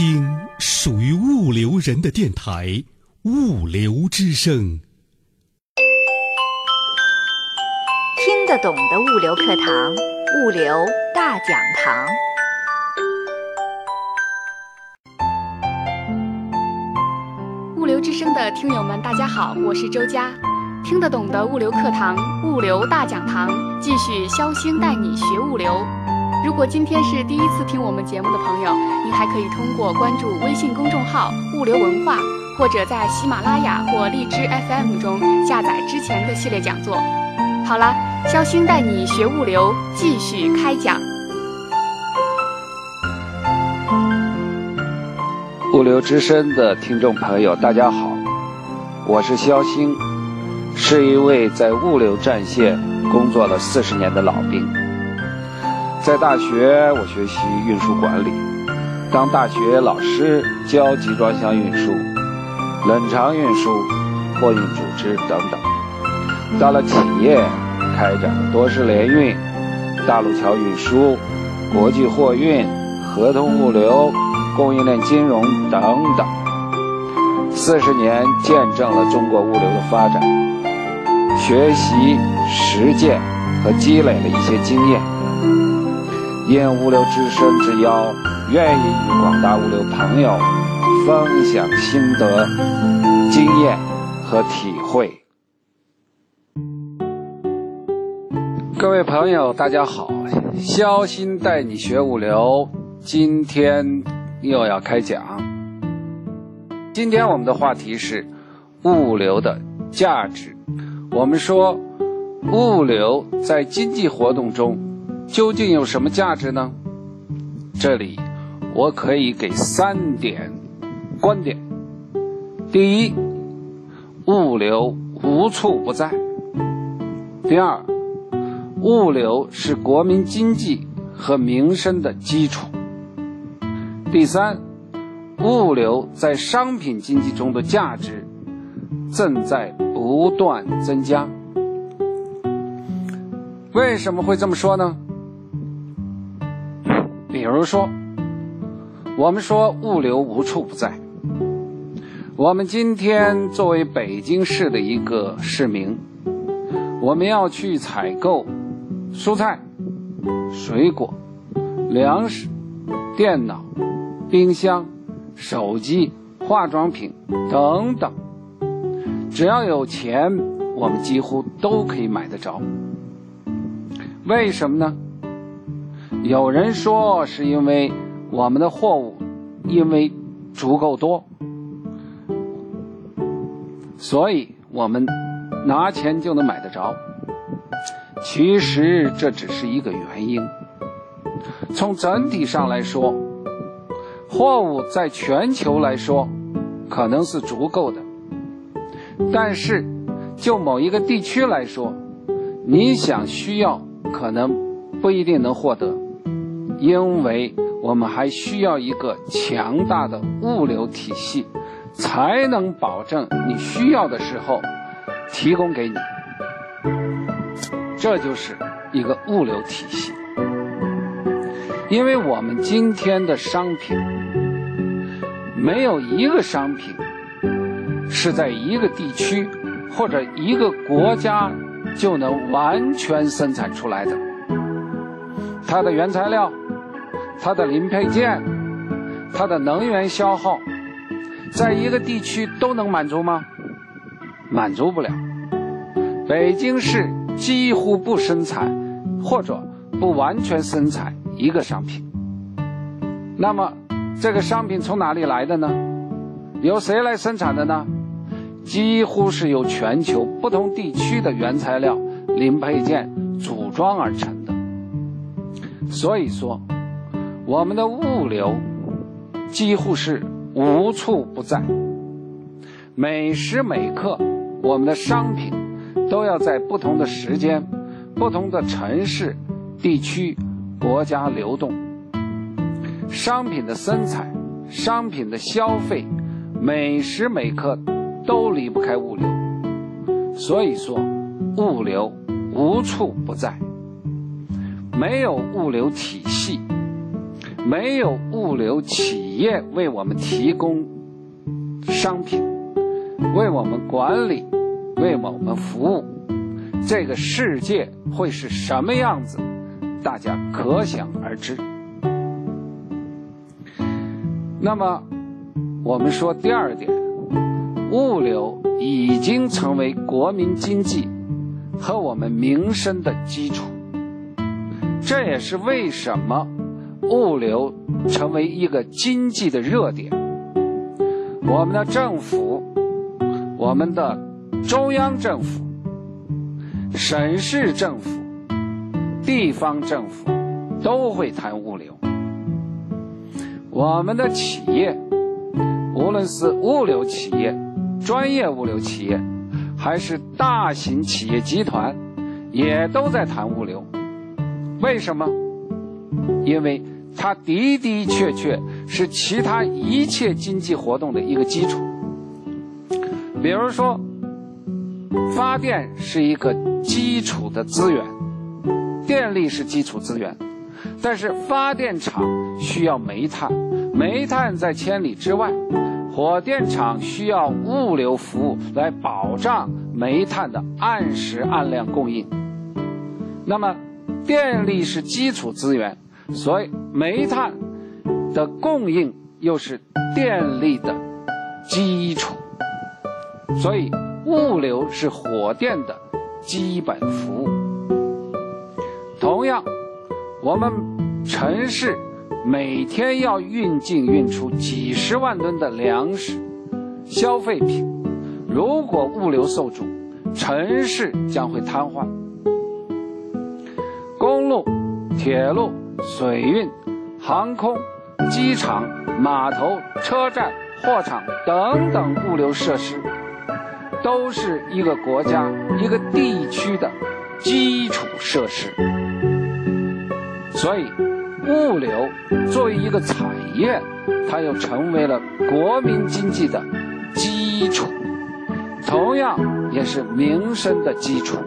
听属于物流人的电台《物流之声》。听得懂的物流课堂，物流大讲堂。物流之声的听友们，大家好，我是周佳。听得懂的物流课堂，物流大讲堂，继续肖星带你学物流。如果今天是第一次听我们节目的朋友，您还可以通过关注微信公众号“物流文化”，或者在喜马拉雅或荔枝 FM 中下载之前的系列讲座。好了，肖星带你学物流，继续开讲。物流之声的听众朋友，大家好，我是肖星，是一位在物流战线工作了四十年的老兵。在大学，我学习运输管理，当大学老师教集装箱运输、冷藏运输、货运组织等等。到了企业，开展了多式联运、大陆桥运输、国际货运、合同物流、供应链金融等等。四十年见证了中国物流的发展，学习、实践和积累了一些经验。应物流之声之邀，愿意与广大物流朋友分享心得、经验和体会。各位朋友，大家好，肖鑫带你学物流，今天又要开讲。今天我们的话题是物流的价值。我们说，物流在经济活动中究竟有什么价值呢？这里我可以给三点观点。第一，物流无处不在；第二，物流是国民经济和民生的基础；第三，物流在商品经济中的价值正在不断增加。为什么会这么说呢？比如说，我们说物流无处不在。我们今天作为北京市的一个市民，我们要去采购蔬菜、水果、粮食、电脑、冰箱、手机、化妆品等等，只要有钱，我们几乎都可以买得着。为什么呢？有人说是因为我们的货物因为足够多，所以我们拿钱就能买得着。其实这只是一个原因。从整体上来说，货物在全球来说可能是足够的，但是就某一个地区来说，你想需要可能不一定能获得，因为我们还需要一个强大的物流体系，才能保证你需要的时候提供给你。这就是一个物流体系，因为我们今天的商品，没有一个商品是在一个地区或者一个国家就能完全生产出来的。它的原材料、它的零配件、它的能源消耗，在一个地区都能满足吗？满足不了。北京市。几乎不生产，或者不完全生产一个商品。那么，这个商品从哪里来的呢？由谁来生产的呢？几乎是由全球不同地区的原材料、零配件组装而成的。所以说，我们的物流几乎是无处不在，每时每刻，我们的商品。都要在不同的时间、不同的城市、地区、国家流动。商品的生产、商品的消费，每时每刻都离不开物流。所以说，物流无处不在。没有物流体系，没有物流企业为我们提供商品，为我们管理，为我们服务，这个世界会是什么样子？大家可想而知。那么，我们说第二点，物流已经成为国民经济和我们民生的基础。这也是为什么物流成为一个经济的热点。我们的政府，我们的中央政府、省市政府、地方政府都会谈物流。我们的企业，无论是物流企业、专业物流企业，还是大型企业集团，也都在谈物流。为什么？因为它的的确确是其他一切经济活动的一个基础。比如说，发电是一个基础的资源，电力是基础资源，但是发电厂需要煤炭，煤炭在千里之外，火电厂需要物流服务来保障煤炭的按时按量供应。那么，电力是基础资源，所以煤炭的供应又是电力的基础，所以物流是火电的基本服务。同样，我们城市每天要运进运出几十万吨的粮食、消费品，如果物流受阻，城市将会瘫痪。公路、铁路、水运、航空、机场、码头、车站、货场等等物流设施，都是一个国家、一个地区的基础设施。所以，物流作为一个产业，它又成为了国民经济的基础，同样也是民生的基础。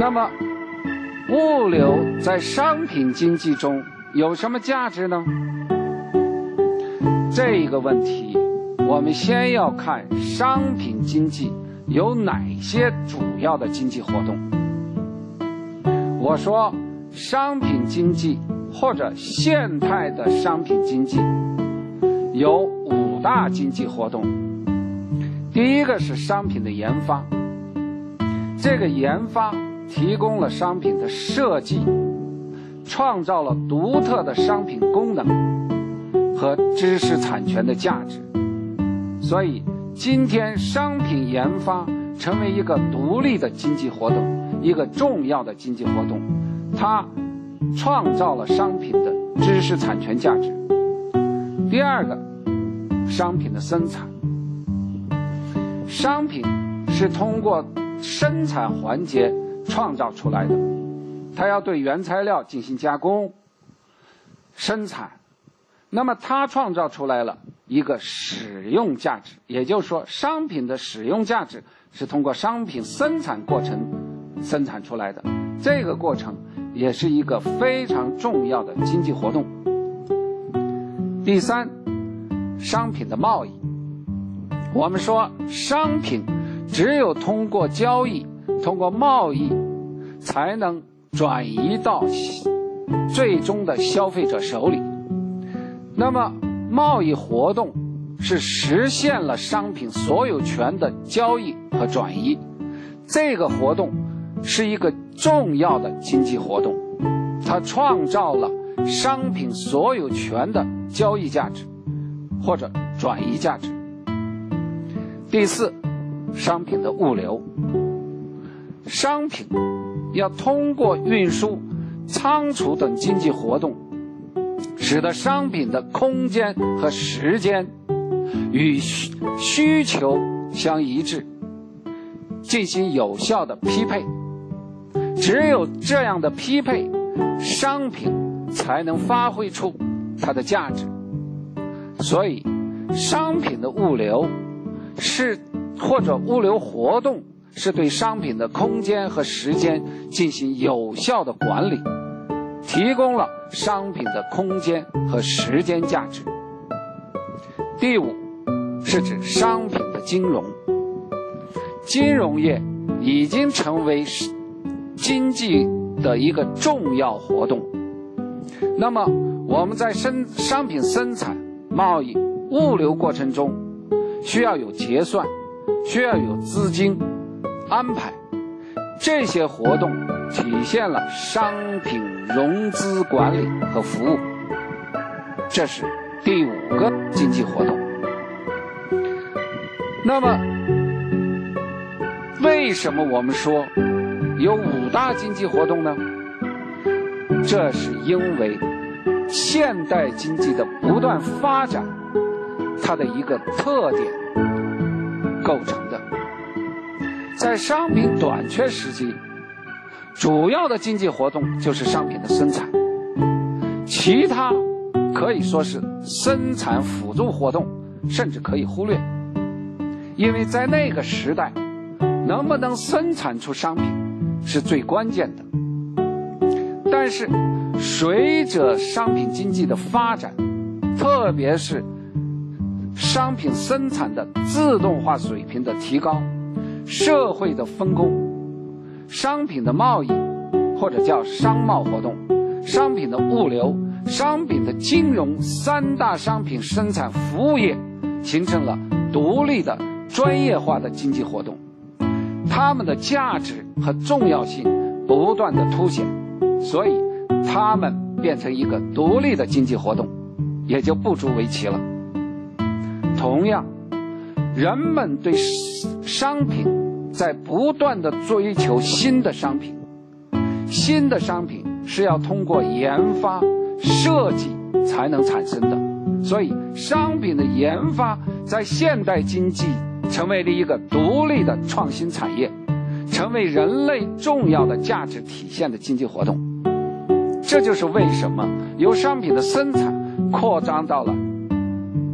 那么，物流在商品经济中有什么价值呢？这个问题，我们先要看商品经济有哪些主要的经济活动。我说，商品经济或者现代的商品经济有五大经济活动。第一个是商品的研发，这个研发。提供了商品的设计，创造了独特的商品功能和知识产权的价值。所以，今天商品研发成为一个独立的经济活动，一个重要的经济活动。它创造了商品的知识产权价值。第二个，商品的生产，商品是通过生产环节。创造出来的，它要对原材料进行加工、生产，那么它创造出来了一个使用价值，也就是说，商品的使用价值是通过商品生产过程生产出来的，这个过程也是一个非常重要的经济活动。第三，商品的贸易，我们说商品只有通过交易。通过贸易，才能转移到最终的消费者手里。那么，贸易活动是实现了商品所有权的交易和转移。这个活动是一个重要的经济活动，它创造了商品所有权的交易价值或者转移价值。第四，商品的物流。商品要通过运输、仓储等经济活动，使得商品的空间和时间与需求相一致，进行有效的匹配。只有这样的匹配，商品才能发挥出它的价值。所以，商品的物流是或者物流活动。是对商品的空间和时间进行有效的管理，提供了商品的空间和时间价值。第五，是指商品的金融。金融业已经成为经济的一个重要活动。那么，我们在生商品生产、贸易、物流过程中，需要有结算，需要有资金安排，这些活动体现了商品融资管理和服务。这是第五个经济活动。那么，为什么我们说有五大经济活动呢？这是因为现代经济的不断发展，它的一个特点构成。在商品短缺时期，主要的经济活动就是商品的生产，其他可以说是生产辅助活动，甚至可以忽略。因为在那个时代，能不能生产出商品是最关键的。但是，随着商品经济的发展，特别是商品生产的自动化水平的提高，社会的分工，商品的贸易，或者叫商贸活动，商品的物流，商品的金融三大商品生产服务业，形成了独立的。专业化的经济活动，它们的价值和重要性不断的凸显，所以它们变成一个独立的经济活动，也就不足为奇了。同样，人们对商品在不断的追求新的商品，新的商品是要通过研发设计才能产生的，所以商品的研发在现代经济。成为了一个独立的创新产业，成为人类重要的价值体现的经济活动。这就是为什么由商品的生产扩张到了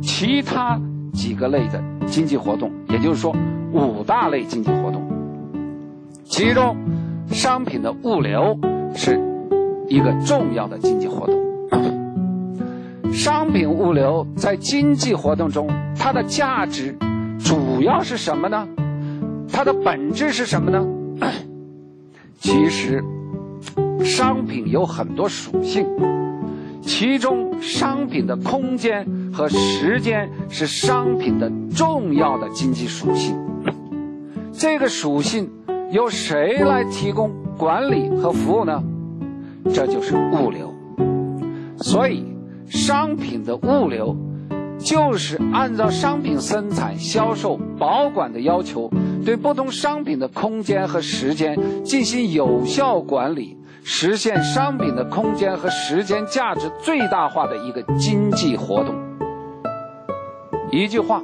其他几个类的经济活动，也就是说五大类经济活动。其中，商品的物流是一个重要的经济活动。商品物流在经济活动中，它的价值。主要是什么呢？它的本质是什么呢？其实，商品有很多属性，其中商品的空间和时间是商品的重要的经济属性。这个属性由谁来提供管理和服务呢？这就是物流。所以，商品的物流。就是按照商品生产、销售、保管的要求，对不同商品的空间和时间进行有效管理，实现商品的空间和时间价值最大化的一个经济活动。一句话，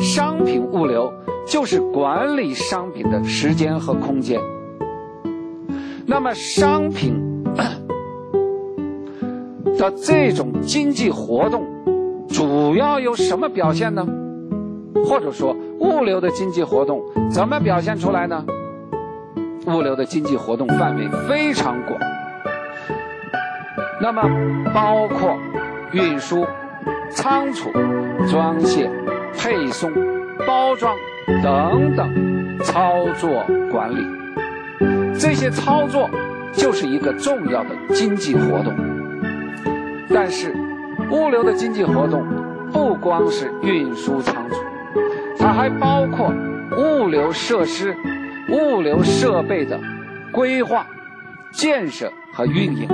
商品物流就是管理商品的时间和空间。那么，商品的这种经济活动。主要有什么表现呢？或者说，物流的经济活动怎么表现出来呢？物流的经济活动范围非常广，那么包括运输、仓储、装卸、配送、包装等等操作管理，这些操作就是一个重要的经济活动，但是。物流的经济活动不光是运输仓储，它还包括物流设施、物流设备的规划、建设和运营。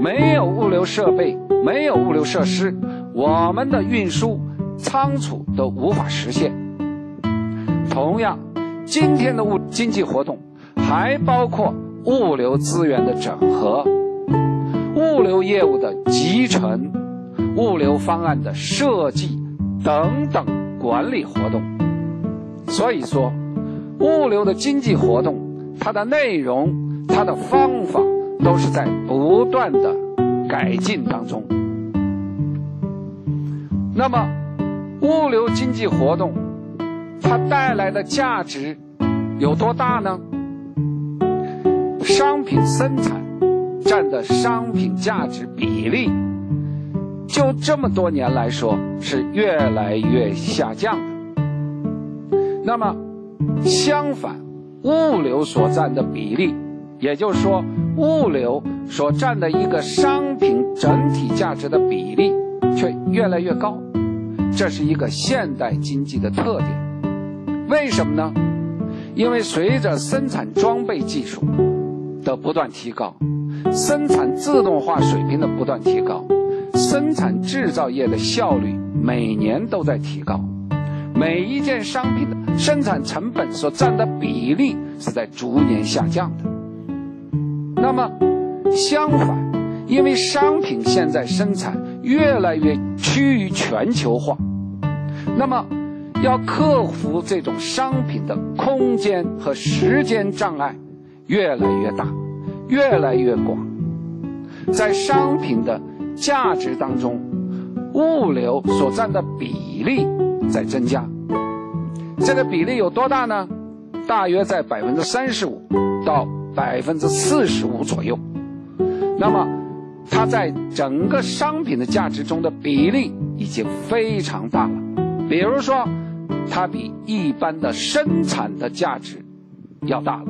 没有物流设备，没有物流设施，我们的运输仓储都无法实现。同样，今天的物经济活动还包括物流资源的整合。物流业务的集成、物流方案的设计等等管理活动，所以说，物流的经济活动，它的内容、它的方法都是在不断的改进当中。那么，物流经济活动它带来的价值有多大呢？商品生产。占的商品价值比例，就这么多年来说是越来越下降的。那么，相反，物流所占的比例，也就是说，物流所占的一个商品整体价值的比例，却越来越高。这是一个现代经济的特点。为什么呢？因为随着生产装备技术的不断提高，生产自动化水平的不断提高，生产制造业的效率每年都在提高，每一件商品的生产成本所占的比例是在逐年下降的。那么，相反，因为商品现在生产越来越趋于全球化，那么。要克服这种商品的空间和时间障碍，越来越大，越来越广。在商品的价值当中，物流所占的比例在增加。这个比例有多大呢？大约在百分之三十五到百分之四十五左右。那么，它在整个商品的价值中的比例已经非常大了。比如说。它比一般的生产的价值要大了。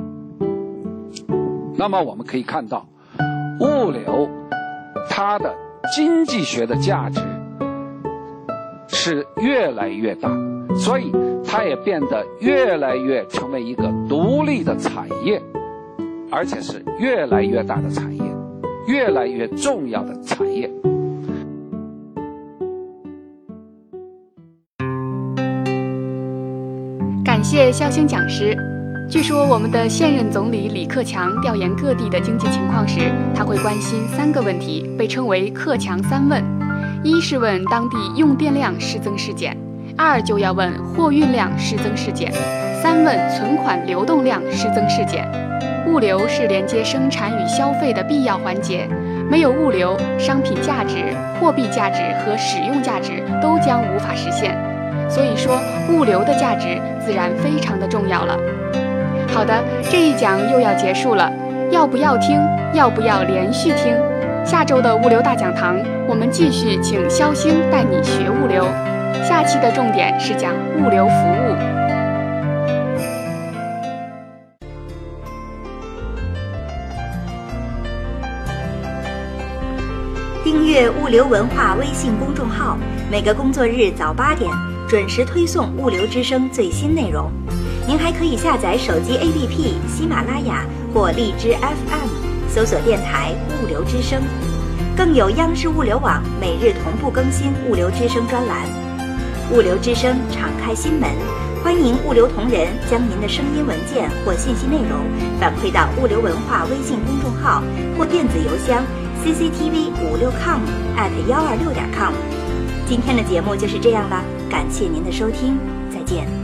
那么我们可以看到，物流它的经济学的价值是越来越大，所以它也变得越来越成为一个独立的产业，而且是越来越大的产业，越来越重要的产业。感谢肖星讲师。据说我们的现任总理李克强调研各地的经济情况时，他会关心三个问题，被称为“克强三问”：一是问当地用电量是增是减；二就要问货运量是增是减；三问存款流动量是增是减。物流是连接生产与消费的必要环节，没有物流，商品价值、货币价值和使用价值都将无法实现。所以说，物流的价值自然非常的重要了。好的，这一讲又要结束了，要不要听？要不要连续听？下周的物流大讲堂，我们继续请肖星带你学物流。下期的重点是讲物流服务。订阅物流文化微信公众号，每个工作日早八点。准时推送物流之声最新内容，您还可以下载手机 APP 喜马拉雅或荔枝 FM，搜索电台物流之声，更有央视物流网每日同步更新物流之声专栏。物流之声敞开心门，欢迎物流同仁将您的声音文件或信息内容反馈到物流文化微信公众号或电子邮箱 cctv 五六 com at 幺二六点 com。今天的节目就是这样了，感谢您的收听，再见。